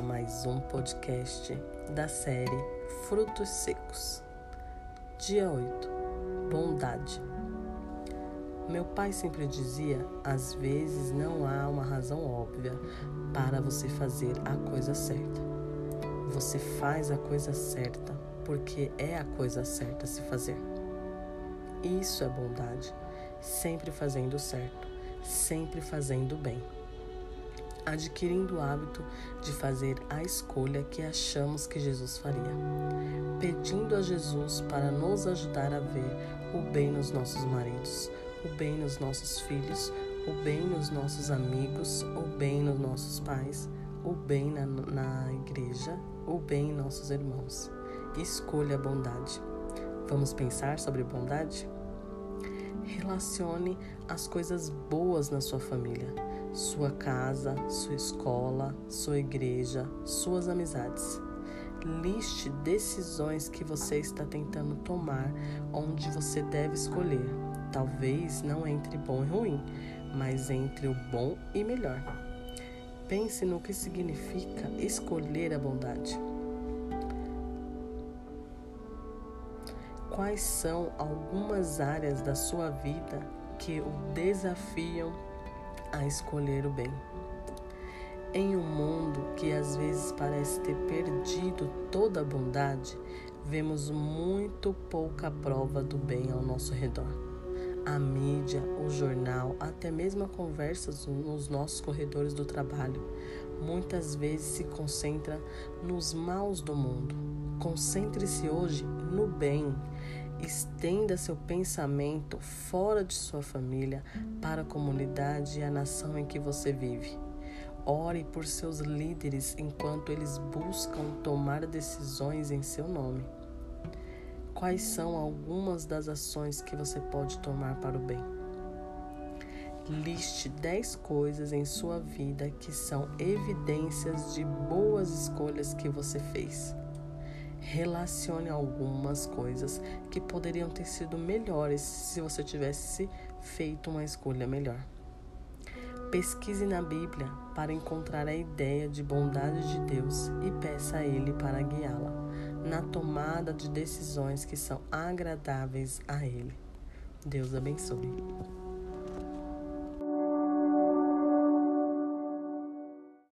mais um podcast da série Frutos Secos. Dia 8 Bondade. Meu pai sempre dizia: às vezes não há uma razão óbvia para você fazer a coisa certa. Você faz a coisa certa porque é a coisa certa a se fazer. Isso é bondade, sempre fazendo certo, sempre fazendo bem adquirindo o hábito de fazer a escolha que achamos que Jesus faria, pedindo a Jesus para nos ajudar a ver o bem nos nossos maridos, o bem nos nossos filhos, o bem nos nossos amigos, o bem nos nossos pais, o bem na, na igreja, o bem em nossos irmãos. Escolha a bondade. Vamos pensar sobre bondade? Relacione as coisas boas na sua família sua casa, sua escola, sua igreja, suas amizades. Liste decisões que você está tentando tomar, onde você deve escolher. Talvez não entre bom e ruim, mas entre o bom e melhor. Pense no que significa escolher a bondade. Quais são algumas áreas da sua vida que o desafiam a escolher o bem. Em um mundo que às vezes parece ter perdido toda a bondade, vemos muito pouca prova do bem ao nosso redor. A mídia, o jornal, até mesmo a conversas nos nossos corredores do trabalho, muitas vezes se concentra nos maus do mundo. Concentre-se hoje no bem Estenda seu pensamento fora de sua família para a comunidade e a nação em que você vive. Ore por seus líderes enquanto eles buscam tomar decisões em seu nome. Quais são algumas das ações que você pode tomar para o bem? Liste 10 coisas em sua vida que são evidências de boas escolhas que você fez relacione algumas coisas que poderiam ter sido melhores se você tivesse feito uma escolha melhor. Pesquise na Bíblia para encontrar a ideia de bondade de Deus e peça a Ele para guiá-la na tomada de decisões que são agradáveis a Ele. Deus abençoe.